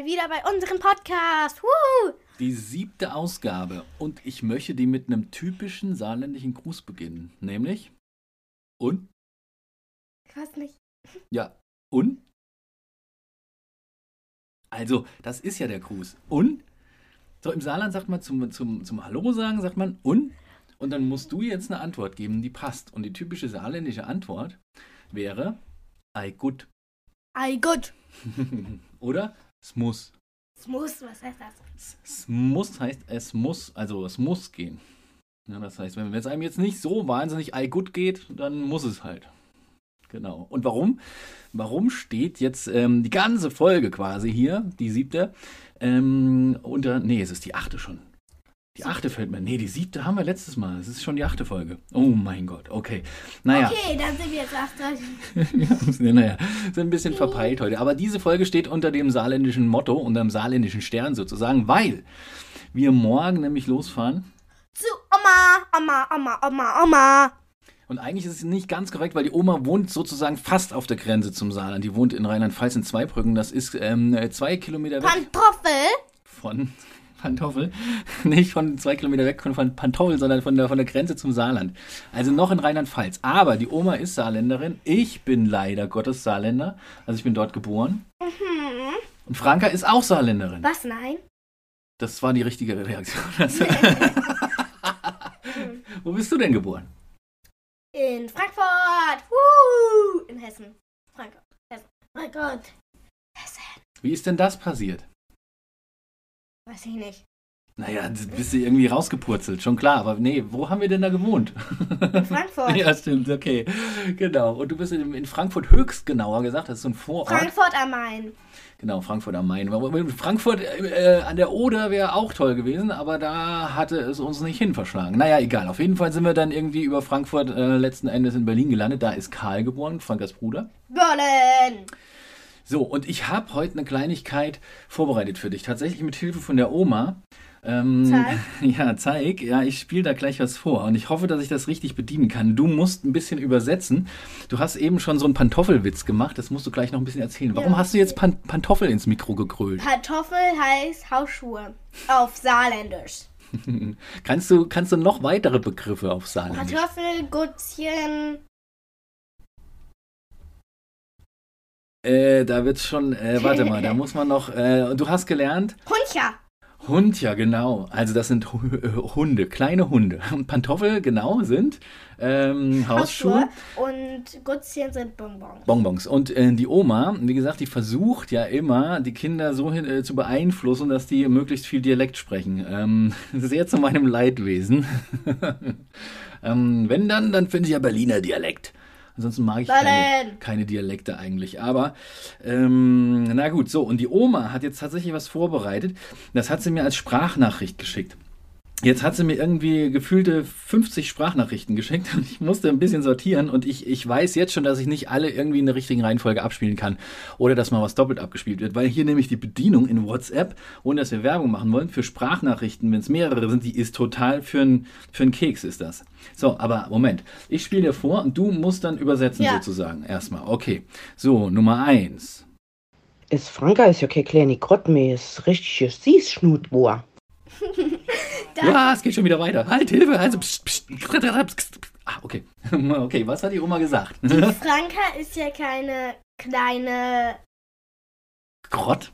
bei wieder bei unserem Podcast. Woo! Die siebte Ausgabe und ich möchte die mit einem typischen saarländischen Gruß beginnen, nämlich und? Ich weiß nicht. Ja, und? Also, das ist ja der Gruß. Und? So, im Saarland sagt man zum, zum, zum Hallo sagen, sagt man und? Und dann musst du jetzt eine Antwort geben, die passt. Und die typische saarländische Antwort wäre Ei gut. Ei gut. Oder es muss. Es muss, was heißt das? Es, muss heißt, es muss, also es muss gehen. Ja, das heißt, wenn es einem jetzt nicht so wahnsinnig Ei gut geht, dann muss es halt. Genau. Und warum? Warum steht jetzt ähm, die ganze Folge quasi hier, die siebte, ähm, unter, nee, es ist die achte schon. Die achte fällt mir. Nee, die siebte haben wir letztes Mal. Es ist schon die achte Folge. Oh mein Gott, okay. Naja. Okay, dann sind wir jetzt acht. ja, naja, sind ein bisschen verpeilt heute. Aber diese Folge steht unter dem saarländischen Motto, unter dem saarländischen Stern sozusagen, weil wir morgen nämlich losfahren. Zu Oma, Oma, Oma, Oma, Oma. Und eigentlich ist es nicht ganz korrekt, weil die Oma wohnt sozusagen fast auf der Grenze zum Saarland. Die wohnt in Rheinland-Pfalz in Zweibrücken. Das ist ähm, zwei Kilometer weg. Pantoffel? Von Pantoffel. Nicht von zwei Kilometer weg von Pantoffel, sondern von der, von der Grenze zum Saarland. Also noch in Rheinland-Pfalz. Aber die Oma ist Saarländerin. Ich bin leider Gottes Saarländer. Also ich bin dort geboren. Mhm. Und Franka ist auch Saarländerin. Was, nein? Das war die richtige Reaktion. Wo bist du denn geboren? In Frankfurt. Woo! In Hessen. Frankfurt. Hessen. Frankfurt. Hessen. Wie ist denn das passiert? Weiß ich nicht. Naja, bist du irgendwie rausgepurzelt, schon klar. Aber nee, wo haben wir denn da gewohnt? In Frankfurt. ja, stimmt, okay. Genau. Und du bist in, Frankfurt höchst genauer gesagt, das ist so ein Vorort. Frankfurt am Main. Genau, Frankfurt am Main. Frankfurt äh, an der Oder wäre auch toll gewesen, aber da hatte es uns nicht hin verschlagen. Naja, egal. Auf jeden Fall sind wir dann irgendwie über Frankfurt äh, letzten Endes in Berlin gelandet. Da ist Karl geboren, Frankas Bruder. Berlin. So, und ich habe heute eine Kleinigkeit vorbereitet für dich. Tatsächlich mit Hilfe von der Oma. Ähm, Zeig. Ja, zeig. Ja, ich spiele da gleich was vor und ich hoffe, dass ich das richtig bedienen kann. Du musst ein bisschen übersetzen. Du hast eben schon so einen Pantoffelwitz gemacht, das musst du gleich noch ein bisschen erzählen. Warum Ja. hast du jetzt Pan Pantoffel ins Mikro gegrölt? Pantoffel heißt Hausschuhe. Auf Saarländisch. kannst, du, kannst du noch weitere Begriffe auf Saarländisch? Kartoffel, Gutzchen. Äh, da wird's schon, äh, warte mal, da muss man noch, äh, du hast gelernt, Huncha. Hund, ja genau. Also das sind äh, Hunde, kleine Hunde. Und Pantoffel, genau, sind ähm, Hausschuhe. Und Gutzchen sind Bonbons. Bonbons. Und äh, die Oma, wie gesagt, die versucht ja immer, die Kinder so hin, äh, zu beeinflussen, dass die möglichst viel Dialekt sprechen. Ähm, sehr zu meinem Leidwesen. ähm, wenn dann, dann finde ich ja Berliner Dialekt. Ansonsten mag ich keine, keine Dialekte eigentlich. Aber ähm, na gut, so. Und die Oma hat jetzt tatsächlich was vorbereitet. Das hat sie mir als Sprachnachricht geschickt. Jetzt hat sie mir irgendwie gefühlte 50 Sprachnachrichten geschickt und ich musste ein bisschen sortieren und ich, ich weiß jetzt schon, dass ich nicht alle irgendwie in der richtigen Reihenfolge abspielen kann oder dass mal was doppelt abgespielt wird, weil hier nämlich die Bedienung in WhatsApp, ohne dass wir Werbung machen wollen, für Sprachnachrichten, wenn es mehrere sind, die ist total für einen für Keks ist das. So, aber Moment, ich spiele dir vor und du musst dann übersetzen Ja. sozusagen erstmal. Okay, so, Nummer eins. Es Franka ist ja kein kleine Grott mehr, es ist richtig Süßschnut war. Ja, es geht schon wieder weiter. Halt, Hilfe, also pst, pst, pst, pst. Ah, okay. Okay, was hat die Oma gesagt? Die Franka ist ja keine kleine. Grott?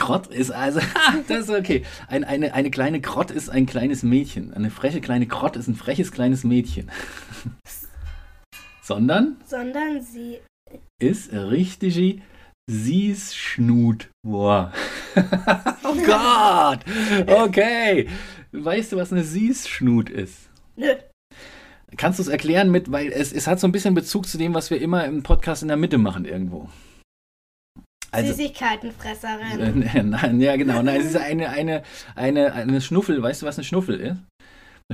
Grott ist also, das ist okay. Ein, eine, eine kleine Grott ist ein kleines Mädchen. Eine freche kleine Grott ist ein freches kleines Mädchen. Sondern Sondern sie. ist richtige Süßschnut. Boah. oh Gott. Okay. Weißt du, was eine Süßschnut ist? Nö. Kannst du es erklären mit, weil es, es hat so ein bisschen Bezug zu dem, was wir immer im Podcast in der Mitte machen irgendwo. Also, Süßigkeitenfresserin. Äh, Nein, ja genau. Nein, es ist eine, eine, eine, eine Schnuffel. Weißt du, was eine Schnuffel ist?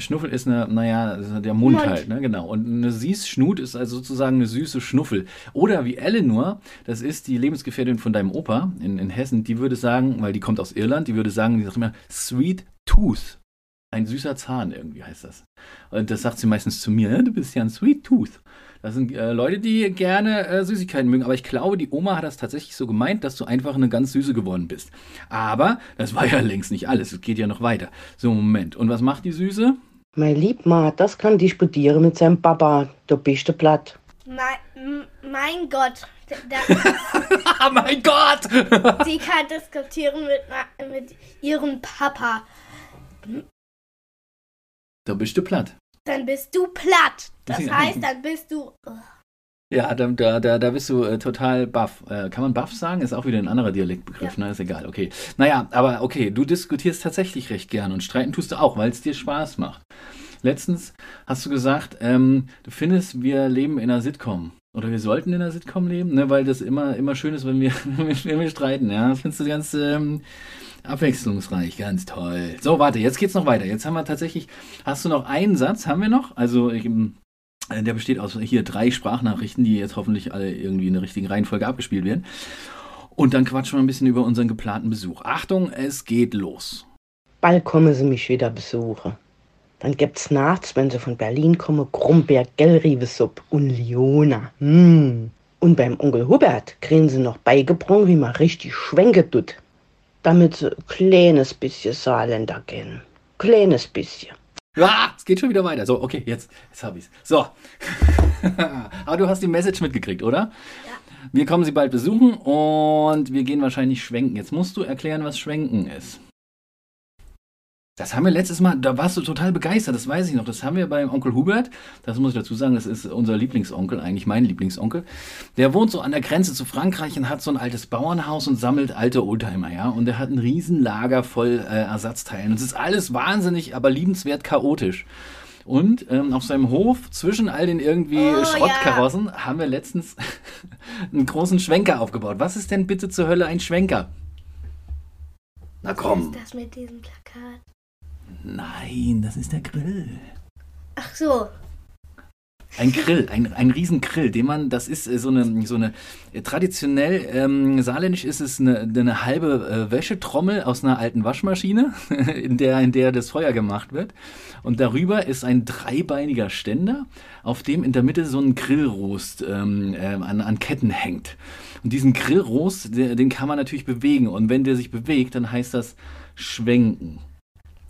Schnuffel ist eine, naja, der Mund, Mund. halt, ne? Genau. Und eine Süßschnut ist also sozusagen eine süße Schnuffel. Oder wie Eleanor, das ist die Lebensgefährtin von deinem Opa in, in Hessen, die würde sagen, weil die kommt aus Irland, die würde sagen, die sagt immer Sweet Tooth. Ein süßer Zahn irgendwie heißt das. Und das sagt sie meistens zu mir, "Ja, du bist ja ein Sweet Tooth. Das sind äh, Leute, die gerne äh, Süßigkeiten mögen. Aber ich glaube, die Oma hat das tatsächlich so gemeint, dass du einfach eine ganz Süße geworden bist. Aber das war ja längst nicht alles. Es geht ja noch weiter. So, Moment. Und was macht die Süße? Mein Lieb, Ma, das kann disputieren mit seinem Papa. Du bist der Blatt. Mein, Gott. Mein Gott! sie kann diskutieren mit, mit ihrem Papa. da bist du platt. Dann bist du platt. Das Ja. heißt, dann bist du. Ja, da, da, da, bist du äh, total baff. Äh, kann man baff sagen? Ist auch wieder ein anderer Dialektbegriff, ne? Ist egal, okay. Naja, aber okay, du diskutierst tatsächlich recht gern und streiten tust du auch, weil es dir Spaß macht. Letztens hast du gesagt, ähm, du findest, wir leben in einer Sitcom. Oder wir sollten in einer Sitcom leben, ne? weil das immer, immer schön ist, wenn wir, wenn wir streiten. Ja? Findest du ganz ähm, abwechslungsreich, ganz toll. So, warte, jetzt geht's noch weiter. Jetzt haben wir tatsächlich, hast du noch einen Satz, haben wir noch? Also, ich, ähm, der besteht aus hier drei Sprachnachrichten, die jetzt hoffentlich alle irgendwie in der richtigen Reihenfolge abgespielt werden. Und dann quatschen wir ein bisschen über unseren geplanten Besuch. Achtung, es geht los. Bald kommen sie mich wieder besuchen. Dann gibt's nachts, wenn sie von Berlin kommen, Grumberg, Gellriebesupp und Liona. Mm. Und beim Onkel Hubert kriegen sie noch beigebracht, wie man richtig schwenken tut. Damit sie ein kleines bisschen Saarländer kennen. Kleines bisschen. Ja, es geht schon wieder weiter. So, okay, jetzt, jetzt habe ich's. So. Aber du hast die Message mitgekriegt, oder? Ja. Wir kommen sie bald besuchen und wir gehen wahrscheinlich schwenken. Jetzt musst du erklären, was schwenken ist. Das haben wir letztes Mal, da warst du total begeistert, das weiß ich noch. Das haben wir beim Onkel Hubert, das muss ich dazu sagen, das ist unser Lieblingsonkel, eigentlich mein Lieblingsonkel. Der wohnt so an der Grenze zu Frankreich und hat so ein altes Bauernhaus und sammelt alte Oldtimer, ja. Und der hat ein Riesenlager voll äh, Ersatzteilen. Und es ist alles wahnsinnig, aber liebenswert chaotisch. Und ähm, auf seinem Hof, zwischen all den irgendwie Oh, Schrottkarossen, haben wir letztens einen großen Schwenker aufgebaut. Was ist denn bitte zur Hölle ein Schwenker? Na Was komm. ist das mit diesem Plakat? Nein, das ist der Grill. Ach so. Ein Grill, ein, ein Riesengrill, den man, das ist äh, so eine, so eine äh, traditionell, ähm, saarländisch ist es eine, eine halbe äh, Wäschetrommel aus einer alten Waschmaschine, in der, in der das Feuer gemacht wird. Und darüber ist ein dreibeiniger Ständer, auf dem in der Mitte so ein Grillrost ähm, ähm, an, an Ketten hängt. Und diesen Grillrost, der, den kann man natürlich bewegen. Und wenn der sich bewegt, dann heißt das schwenken.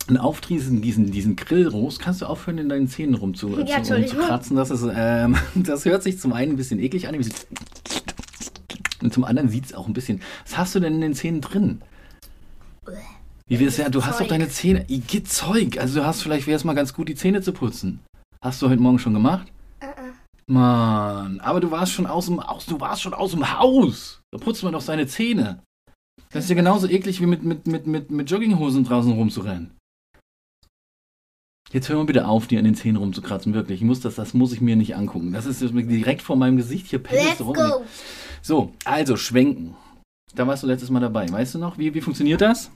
Und auf diesen, diesen, diesen Grillrost kannst du aufhören, in deinen Zähnen rumzu, Ja, zu, rumzukratzen. Das, ist, ähm, das hört sich zum einen ein bisschen eklig an, ein bisschen und zum anderen sieht es auch ein bisschen. Was hast du denn in den Zähnen drin? Wie wir es ja, du hast doch deine Zähne. Ige Zeug. Also du hast vielleicht wäre es mal ganz gut, die Zähne zu putzen. Hast du heute Morgen schon gemacht? Äh, äh. Mann, aber du warst schon aus dem aus, du warst schon aus dem Haus. Da putzt man doch seine Zähne. Das ist ja genauso eklig wie mit, mit, mit, mit, mit Jogginghosen draußen rumzurennen. Jetzt hör mal bitte auf, dir an den Zähnen rumzukratzen, wirklich. Ich muss das, das muss ich mir nicht angucken. Das ist direkt vor meinem Gesicht. Hier Let's rum. go. So, also schwenken. Da warst du letztes Mal dabei. Weißt du noch, wie, wie funktioniert das?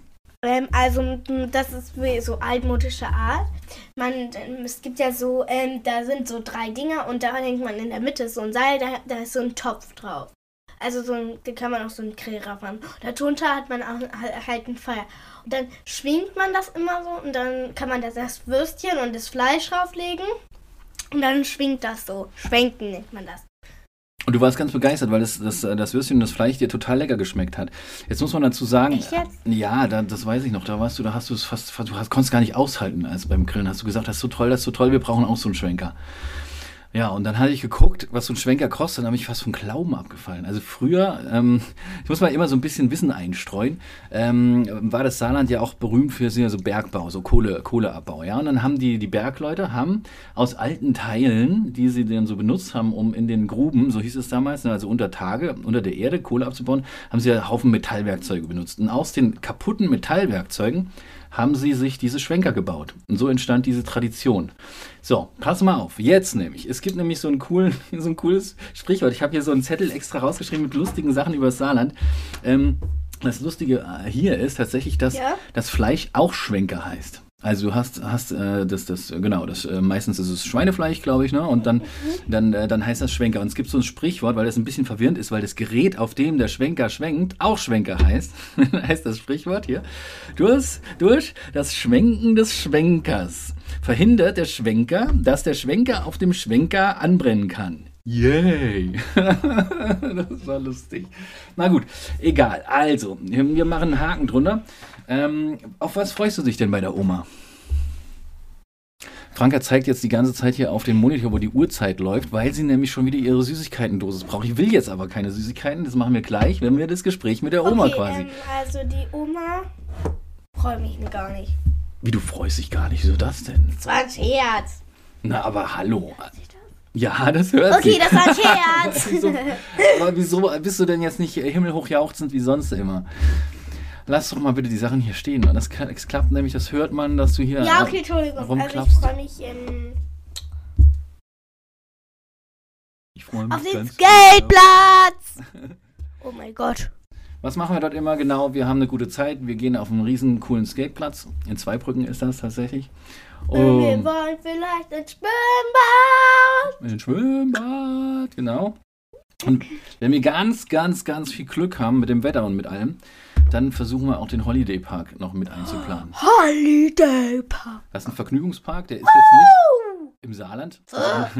Ähm, also, das ist so altmodische Art. Man, ähm, es gibt ja so, ähm, da sind so drei Dinger und da hängt man in der Mitte so ein Seil, da, da ist so ein Topf drauf. Also so ein, da kann man auch so einen Grill drauf machen. Darunter hat man auch halt- halt ein Feuer. Und dann schwingt man das immer so und dann kann man das, Würstchen und das Fleisch drauflegen. Und dann schwingt das so. Schwenken nennt man das. Und du warst ganz begeistert, weil das, das, das Würstchen und das Fleisch dir total lecker geschmeckt hat. Jetzt muss man dazu sagen, Echt jetzt? ja, da, das weiß ich noch, da warst du, da hast du es fast, du hast, konntest gar nicht aushalten als beim Grillen. Hast du gesagt, das ist so toll, das ist so toll, wir brauchen auch so einen Schwenker. Ja, und dann hatte ich geguckt, was so ein Schwenker kostet, dann habe ich fast vom Glauben abgefallen. Also früher, ähm, ich muss mal immer so ein bisschen Wissen einstreuen, ähm, war das Saarland ja auch berühmt für so Bergbau, so Kohle, Kohleabbau, ja. Und dann haben die, die Bergleute haben aus alten Teilen, die sie dann so benutzt haben, um in den Gruben, so hieß es damals, ne, also unter Tage, unter der Erde Kohle abzubauen, haben sie ja Haufen Metallwerkzeuge benutzt. Und aus den kaputten Metallwerkzeugen haben sie sich diese Schwenker gebaut. Und so entstand diese Tradition. So, pass mal auf. Jetzt nämlich. Es gibt nämlich so, einen coolen, so ein cooles Sprichwort. Ich habe hier so einen Zettel extra rausgeschrieben mit lustigen Sachen über das Saarland. Ähm, das Lustige äh, hier ist tatsächlich, dass Ja? das Fleisch auch Schwenker heißt. Also du hast, hast äh, das, das, genau, das, äh, meistens ist es Schweinefleisch, glaube ich, ne? Und dann, dann, äh, dann heißt das Schwenker. Und es gibt so ein Sprichwort, weil das ein bisschen verwirrend ist, weil das Gerät, auf dem der Schwenker schwenkt, auch Schwenker heißt. heißt das Sprichwort hier. Durch, durch das Schwenken des Schwenkers verhindert der Schwenker, dass der Schwenker auf dem Schwenker anbrennen kann. Yay! das war lustig. Na gut, egal. Also, wir machen einen Haken drunter. Ähm, auf was freust du dich denn bei der Oma? Franka zeigt jetzt die ganze Zeit hier auf den Monitor, wo die Uhrzeit läuft, weil sie nämlich schon wieder ihre Süßigkeiten-Dosis braucht. Ich will jetzt aber keine Süßigkeiten, das machen wir gleich, wenn wir das Gespräch mit der Oma okay, quasi. Ähm, also die Oma freut mich gar nicht. Wie, du freust dich gar nicht, wieso das denn? Das war ein Scherz. Na, aber hallo. Ja, das hört Okay, sie. das war ein Scherz. wieso, aber wieso bist du denn jetzt nicht himmelhoch jauchzend wie sonst immer? Lass doch mal bitte die Sachen hier stehen. Das, es klappt nämlich, das hört man, dass du hier. ja, okay, Entschuldigung. Also ich freue mich ähm, Ich freue mich auf den Skateplatz. Oh mein Gott. Was machen wir dort immer genau? Wir haben eine gute Zeit. Wir gehen auf einen riesen coolen Skateplatz. In Zweibrücken ist das tatsächlich. Und wir Um, wollen vielleicht ins Schwimmbad. in ein Schwimmbad, genau. Und wenn wir ganz, ganz, ganz viel Glück haben mit dem Wetter und mit allem, dann versuchen wir auch den Holiday Park noch mit einzuplanen. Holiday Park. Das ist ein Vergnügungspark, der ist jetzt nicht im Saarland,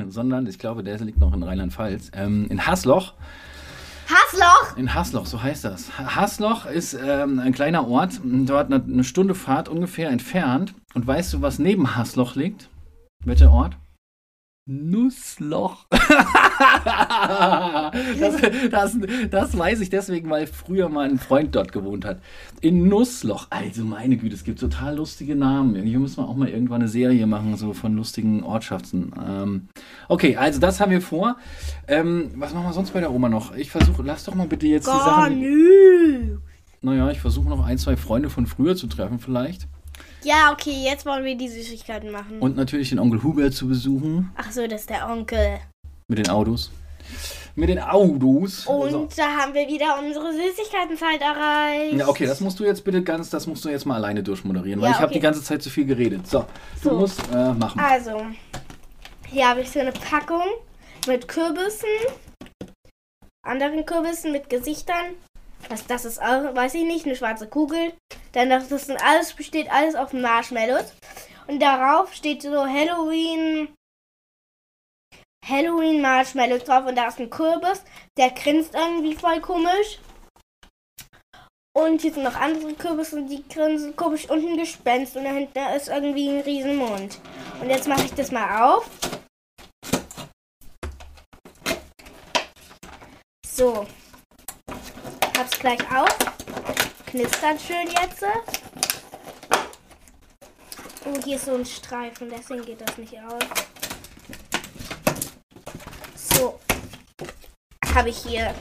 sondern ich glaube, der liegt noch in Rheinland-Pfalz. Ähm, in Hasloch. Hassloch. In Hasloch, so heißt das. Hasloch ist ähm, ein kleiner Ort, dort eine, eine Stunde Fahrt ungefähr entfernt. Und weißt du, was neben Hasloch liegt? Welcher Ort? Nussloch. das, das, das weiß ich deswegen, weil früher mal ein Freund dort gewohnt hat. In Nussloch. Also meine Güte, es gibt total lustige Namen. Hier müssen wir auch mal irgendwann eine Serie machen, so von lustigen Ortschaften. Ähm, okay, also das haben wir vor. Ähm, was machen wir sonst bei der Oma noch? Ich versuche, lass doch mal bitte jetzt die Gar Sachen. nö. Naja, ich versuche noch ein, zwei Freunde von früher zu treffen vielleicht. Ja, okay, jetzt wollen wir die Süßigkeiten machen. Und natürlich den Onkel Hubert zu besuchen. Ach so, das ist der Onkel. Mit den Autos. Mit den Autos. Und So. da haben wir wieder unsere Süßigkeitenzeit erreicht. Ja, okay, das musst du jetzt bitte ganz, das musst du jetzt mal alleine durchmoderieren, weil Ja, ich habe die ganze Zeit zu viel geredet. So, du So. musst äh, machen. Also, hier habe ich so eine Packung mit Kürbissen, anderen Kürbissen mit Gesichtern. Was das ist, auch, weiß ich nicht, eine schwarze Kugel. Dann das, das sind alles besteht alles auf Marshmallows und darauf steht so Halloween Halloween Marshmallows drauf und da ist ein Kürbis, der grinst irgendwie voll komisch. Und hier sind noch andere Kürbisse, die grinsen komisch und ein Gespenst und dahinter ist irgendwie ein Riesenmund. Und jetzt mache ich das mal auf. So. Hab's gleich auf. Knistert schön jetzt. Oh, hier ist so ein Streifen, deswegen geht das nicht aus. So. Habe ich hier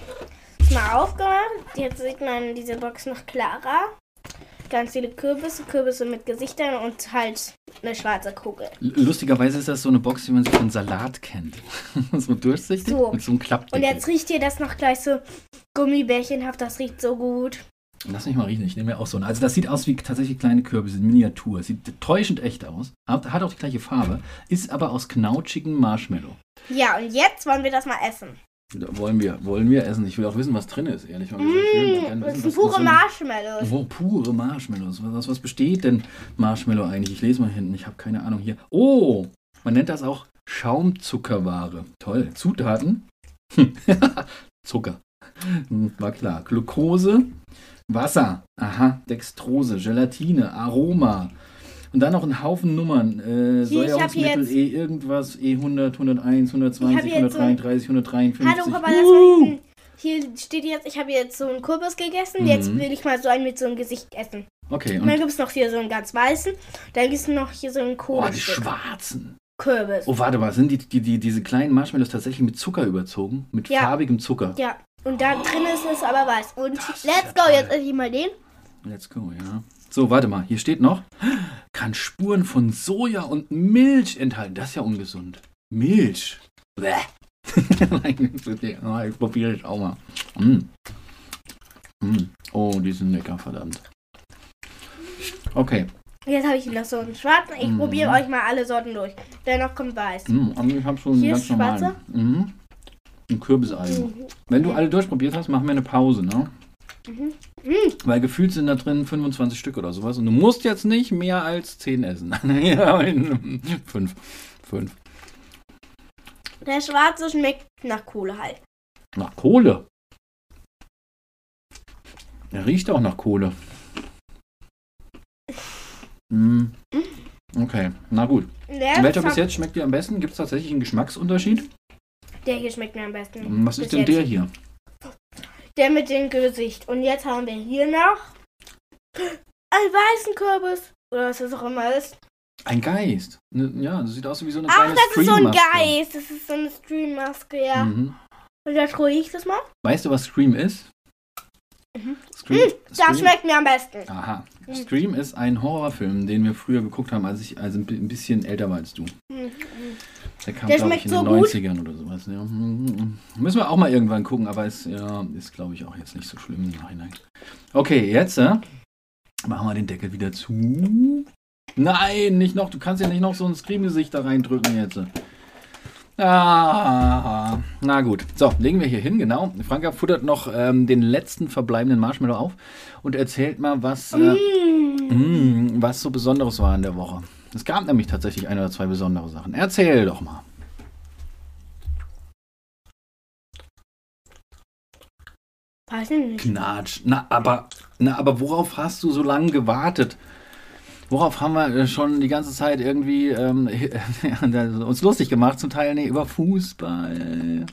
mal aufgemacht. Jetzt sieht man diese Box noch klarer. Ganz viele Kürbisse, Kürbisse mit Gesichtern und halt eine schwarze Kugel. Lustigerweise ist das so eine Box, wie man sie von Salat kennt. so durchsichtig So. mit so einem Klappdeckel. Und jetzt riecht hier das noch gleich so gummibärchenhaft. Das riecht so gut. Lass mich mal riechen, ich nehme mir auch so einen. Also das sieht aus wie tatsächlich kleine Kürbisse in Miniatur. Sieht täuschend echt aus. Hat, hat auch die gleiche Farbe. Ist aber aus knautschigem Marshmallow. Ja, und jetzt wollen wir das mal essen. Wollen wir, wollen wir essen. Ich will auch wissen, was drin ist, ehrlich mal Mmh, das sind pure Marshmallows. Oh, pure Marshmallows. Was, was besteht denn Marshmallow eigentlich? Ich lese mal hinten, ich habe keine Ahnung hier. Oh, man nennt das auch Schaumzuckerware. Toll. Zutaten? Zucker. Hm, War klar. Glucose, Wasser, aha, Dextrose, Gelatine, Aroma. Und dann noch ein Haufen Nummern. Äh, Hier, Säuerungsmittel jetzt- E irgendwas, E100, 101, 120, Ich hab jetzt so ein- 133, 153. Hallo, Papa, lass mal hinten. Hier steht jetzt, ich habe jetzt so einen Kürbis gegessen. Jetzt Mhm. will ich mal so einen mit so einem Gesicht essen. Okay, Und dann und gibt es noch hier so einen ganz weißen. Dann gibt es noch hier so einen oh, die schwarzen. Kürbis. Oh, warte mal, sind die, die, die, diese kleinen Marshmallows tatsächlich mit Zucker überzogen? Mit Ja. farbigem Zucker? Ja, und da drin ist es aber weiß. Und let's ja go, jetzt esse ich mal den. Let's go, ja. So, warte mal, hier steht noch, kann Spuren von Soja und Milch enthalten. Das ist ja ungesund. Milch. Bäh. Ah, ich probiere ich auch mal. Mm. Mm. Oh, die sind lecker, verdammt. Okay. Jetzt habe ich noch so einen schwarzen. Ich Mhm. probiere euch mal alle Sorten durch. Dennoch kommt weiß. Mm, ich habe so einen Hier ganz ist normalen. schwarze? Mhm. Ein Kürbisalgen. Mhm. Wenn du alle durchprobiert hast, machen wir eine Pause, ne? Mhm. Weil gefühlt sind da drin 25 Stück oder sowas. Und du musst jetzt nicht mehr als 10 essen. ja, fünf. Fünf. Der schwarze schmeckt Nach Kohle halt. Nach Kohle. Er riecht auch nach Kohle. Hm. Okay, na gut. Der, Welcher bis jetzt schmeckt dir am besten? Gibt es tatsächlich einen Geschmacksunterschied? Der hier schmeckt mir am besten. Was ist denn jetzt. der hier? Der mit dem Gesicht. Und jetzt haben wir hier noch einen weißen Kürbis. Oder was das auch immer ist. Ein Geist. Ne, Ja, das sieht aus wie so eine Ach, kleine das ist so ein. Geist. Das ist so eine Streammaske, ja. Mhm. Und jetzt ruhig ich das mal. Weißt du, was Scream ist? Mhm. Scream, Das Scream- schmeckt mir am besten. Aha. Mhm. Scream ist ein Horrorfilm, den wir früher geguckt haben, als ich also ein bi- ein bisschen älter war als du. Mhm. Der kam, Der glaube ich, in so den gut. 90ern oder sowas. Ja. Mhm. Müssen wir auch mal irgendwann gucken, aber es ja, ist, glaube ich, auch jetzt nicht so schlimm im Nachhinein. Okay, jetzt äh, machen wir den Deckel wieder zu. Nein, nicht noch. Du kannst ja nicht noch so ein Scream-Gesicht da reindrücken jetzt. Ah, na gut. So, legen wir hier hin, genau. Franka futtert noch ähm, den letzten verbleibenden Marshmallow auf und erzählt mal, was, äh, Mm. Mm, was so Besonderes war in der Woche. Es gab nämlich tatsächlich ein oder zwei besondere Sachen. Erzähl doch mal. Weiß ich nicht. Knatsch. Na, aber, na, aber worauf hast du so lange gewartet? Worauf haben wir äh, schon die ganze Zeit irgendwie ähm, uns lustig gemacht, zum Teil nee, über Fußball?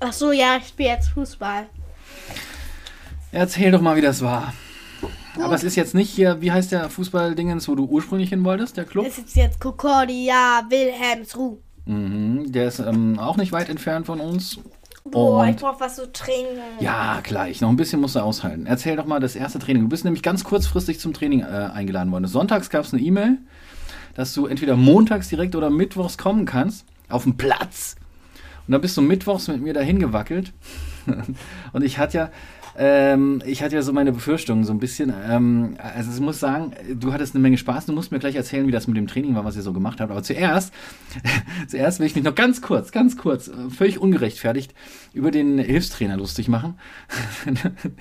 Ach so, ja, ich spiele jetzt Fußball. Erzähl doch mal, wie das war. Aber es ist jetzt nicht hier, wie heißt der Fußballdingens, wo du ursprünglich hin wolltest, der Club? Es ist jetzt Concordia Wilhelmsruh. Mhm, der ist ähm, auch nicht weit entfernt von uns. Boah, Und- ich brauch was zu trinken. Ja, gleich. Noch ein bisschen musst du aushalten. Erzähl doch mal das erste Training. Du bist nämlich ganz kurzfristig zum Training äh, eingeladen worden. Sonntags gab es eine E-Mail, dass du entweder montags direkt oder mittwochs kommen kannst. Auf dem Platz. Und dann bist du mittwochs mit mir dahin gewackelt. Und ich hatte ja. Ähm, ich hatte ja so meine Befürchtungen so ein bisschen. Ähm, also ich muss sagen, du hattest eine Menge Spaß. Du musst mir gleich erzählen, wie das mit dem Training war, was ihr so gemacht habt. Aber zuerst, zuerst will ich mich noch ganz kurz, ganz kurz, äh, völlig ungerechtfertigt über den Hilfstrainer lustig machen,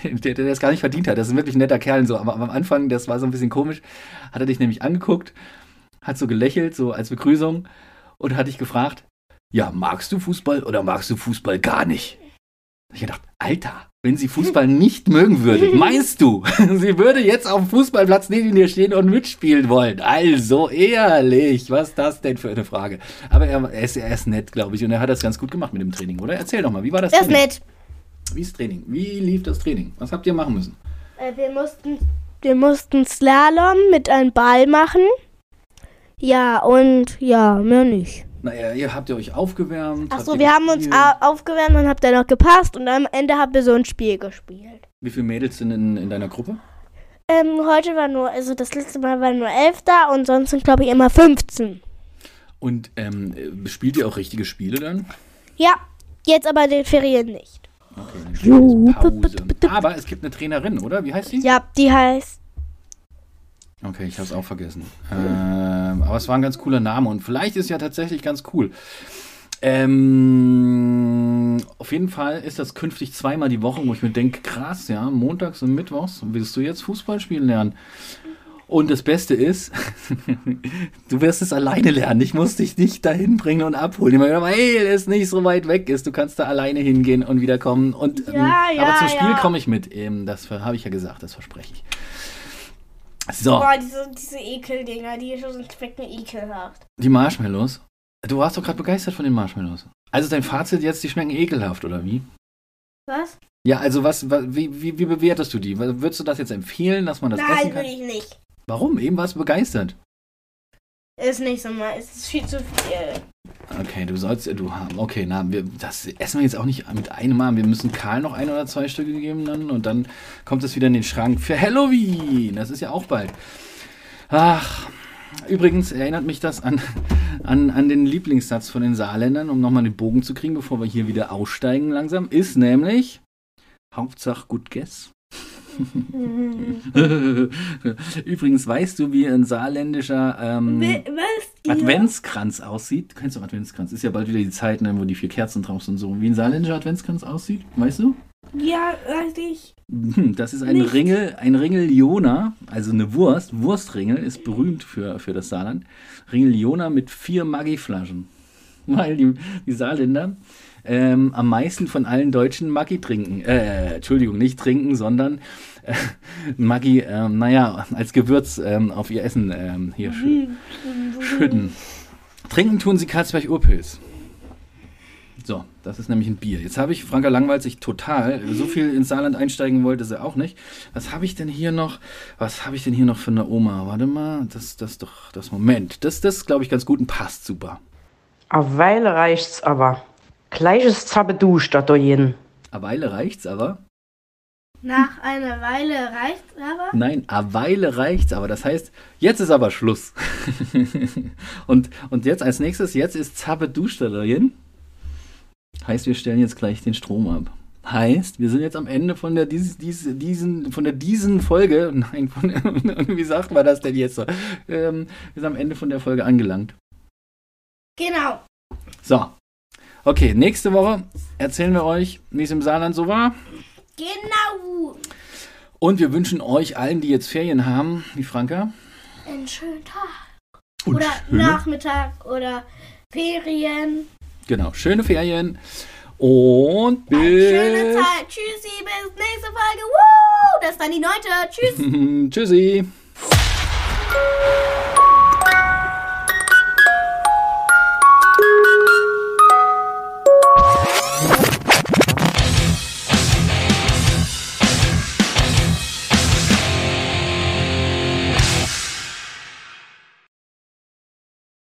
der, der das gar nicht verdient hat. Das ist ein wirklich netter Kerl. So. Aber am Anfang, das war so ein bisschen komisch, hat er dich nämlich angeguckt, hat so gelächelt, so als Begrüßung und hat dich gefragt, ja, magst du Fußball oder magst du Fußball gar nicht? Ich gedacht, Alter, wenn sie Fußball nicht mögen würde, meinst du, sie würde jetzt auf dem Fußballplatz neben dir stehen und mitspielen wollen? Also ehrlich, was ist das denn für eine Frage? Aber er, er, ist, er ist nett, glaube ich, und er hat das ganz gut gemacht mit dem Training, oder? Erzähl doch mal, wie war das Das ist nett. Wie ist Training? Wie lief das Training? Was habt ihr machen müssen? Äh, wir mussten, wir mussten Slalom mit einem Ball machen. Ja, und ja, mehr nicht. Naja, ihr habt ihr euch aufgewärmt? habt Achso, ihr wir haben uns aufgewärmt und habt dann noch gepasst und am Ende haben wir so ein Spiel gespielt. Wie viele Mädels sind in, in deiner Gruppe? Ähm, heute war nur, also das letzte Mal waren nur elf da und sonst sind glaube ich immer 15. Und ähm, äh, spielt ihr auch richtige Spiele dann? Ja, jetzt aber den Ferien nicht. Okay, dann Pause. Aber es gibt eine Trainerin, oder? Wie heißt die? Ja, die heißt. Okay, ich habe es auch vergessen. Ähm, aber es war ein ganz cooler Name und vielleicht ist ja tatsächlich ganz cool. Ähm, auf jeden Fall ist das künftig zweimal die Woche, wo ich mir denke, krass, ja, montags und mittwochs willst du jetzt Fußball spielen lernen. Und das Beste ist, du wirst es alleine lernen. Ich muss dich nicht dahin bringen und abholen. Ich meine, weil es nicht so weit weg ist. Du kannst da alleine hingehen und wiederkommen. Und, ähm, Ja, ja, aber zum Spiel ja. komme ich mit. Ähm, das habe ich ja gesagt, das verspreche ich. So. Boah, diese, diese Ekeldinger, die schon schmecken ekelhaft. Die Marshmallows. Du warst doch gerade begeistert von den Marshmallows. Also dein Fazit jetzt, die schmecken ekelhaft, oder wie? Was? Ja, also was, wa- wie, wie, wie bewertest du die? Würdest du das jetzt empfehlen, dass man das essen Nein, kann? will ich nicht. Warum? Eben warst du begeistert. Ist nicht so mal, es ist viel zu viel. Okay, du sollst, du haben, okay, na, wir, das essen wir jetzt auch nicht mit einem Mal. Wir müssen Karl noch ein oder zwei Stücke geben dann und dann kommt es wieder in den Schrank für Halloween. Das ist ja auch bald. Ach, übrigens erinnert mich das an, an, an den Lieblingssatz von den Saarländern, um nochmal den Bogen zu kriegen, bevor wir hier wieder aussteigen langsam, ist nämlich Hauptsache gut guess. Übrigens, weißt du, wie ein saarländischer ähm, Was? Adventskranz aussieht? Du kennst doch Adventskranz. Ist ja bald wieder die Zeit, ne, wo die vier Kerzen drauf sind. So wie ein saarländischer Adventskranz aussieht. Weißt du? Ja, weiß ich. Hm, Das ist ein Nicht. Ringel, ein Ringel Jona, also eine Wurst. Wurstringel ist berühmt für, für das Saarland. Ringel Jona mit vier Maggi-Flaschen. weil die, die Saarländer ähm, am meisten von allen Deutschen Maggi trinken. Äh, Entschuldigung, nicht trinken, sondern Maggi, ähm, naja, als Gewürz ähm, auf ihr Essen ähm, hier schü schütten. Trinken tun sie Karlsberg-Urpilz. So, das ist nämlich ein Bier. Jetzt habe ich, Franka langweilt sich total. So viel ins Saarland einsteigen wollte sie auch nicht. Was habe ich denn hier noch? Was habe ich denn hier noch für eine Oma? Warte mal, das, das doch, das Moment. Das, das glaube ich, ganz gut und passt super. A Weile reicht's aber. Gleiches Zappeduscht da jeden. A Weile reicht's aber. Nach einer Weile reicht's aber. Nein, a Weile reicht's aber. Das heißt, jetzt ist aber Schluss. und, und jetzt als nächstes, jetzt ist Zappeduscht da drin. Heißt, wir stellen jetzt gleich den Strom ab. Heißt, wir sind jetzt am Ende von der dies, dies, diesen von der diesen Folge. Nein, von, wie sagt man das denn jetzt so? Ähm, wir sind am Ende von der Folge angelangt. Genau. So. Okay, nächste Woche erzählen wir euch, wie es im Saarland so war. Genau. Und wir wünschen euch allen, die jetzt Ferien haben, wie Franka. Einen schönen Tag. Und oder schöne- Nachmittag oder Ferien. Genau, schöne Ferien. Und Eine schöne bis. Zeit. Tschüssi, bis nächste Folge. Woo! Das ist dann die neunte. Tschüss. Tschüssi.